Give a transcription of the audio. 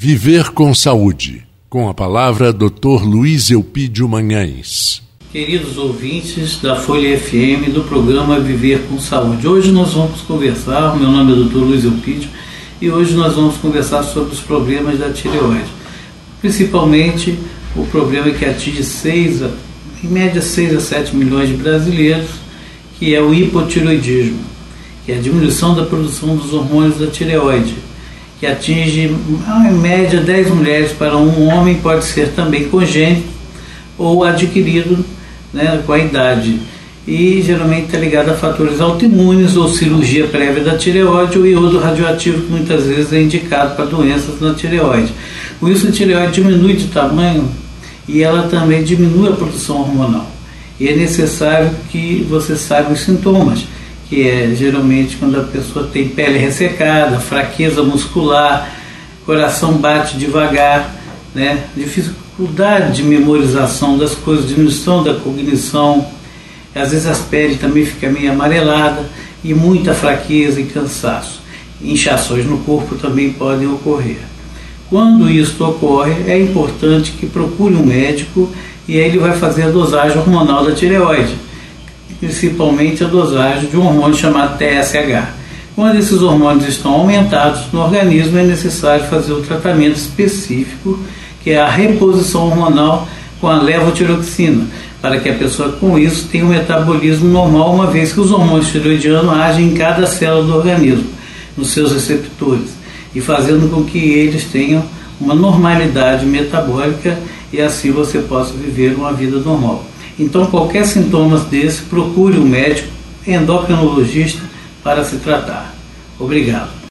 Viver com Saúde. Com a palavra, Dr. Luiz Eupídio Manhães. Queridos ouvintes da Folha FM do programa Viver com Saúde. Hoje nós vamos conversar, meu nome é Dr. Luiz Eupídio, e hoje nós vamos conversar sobre os problemas da tireoide. Principalmente o problema que atinge 6, em média 6 a 7 milhões de brasileiros, que é o hipotiroidismo, que é a diminuição da produção dos hormônios da tireoide que atinge em média 10 mulheres para um homem, pode ser também congênito ou adquirido né, com a idade. E geralmente está ligado a fatores autoimunes ou cirurgia prévia da tireoide ou iodo radioativo, que muitas vezes é indicado para doenças na tireoide. Com isso, a tireoide diminui de tamanho e ela também diminui a produção hormonal. E é necessário que você saiba os sintomas que é geralmente quando a pessoa tem pele ressecada, fraqueza muscular, coração bate devagar, né? dificuldade de memorização das coisas, diminuição da cognição, às vezes as peles também ficam meio amarelada e muita fraqueza e cansaço. Inchações no corpo também podem ocorrer. Quando isso ocorre, é importante que procure um médico e aí ele vai fazer a dosagem hormonal da tireoide principalmente a dosagem de um hormônio chamado TSH. Quando esses hormônios estão aumentados no organismo, é necessário fazer o tratamento específico, que é a reposição hormonal com a levotiroxina, para que a pessoa com isso tenha um metabolismo normal, uma vez que os hormônios tiroidianos agem em cada célula do organismo, nos seus receptores, e fazendo com que eles tenham uma normalidade metabólica e assim você possa viver uma vida normal. Então, qualquer sintoma desse, procure um médico endocrinologista para se tratar. Obrigado.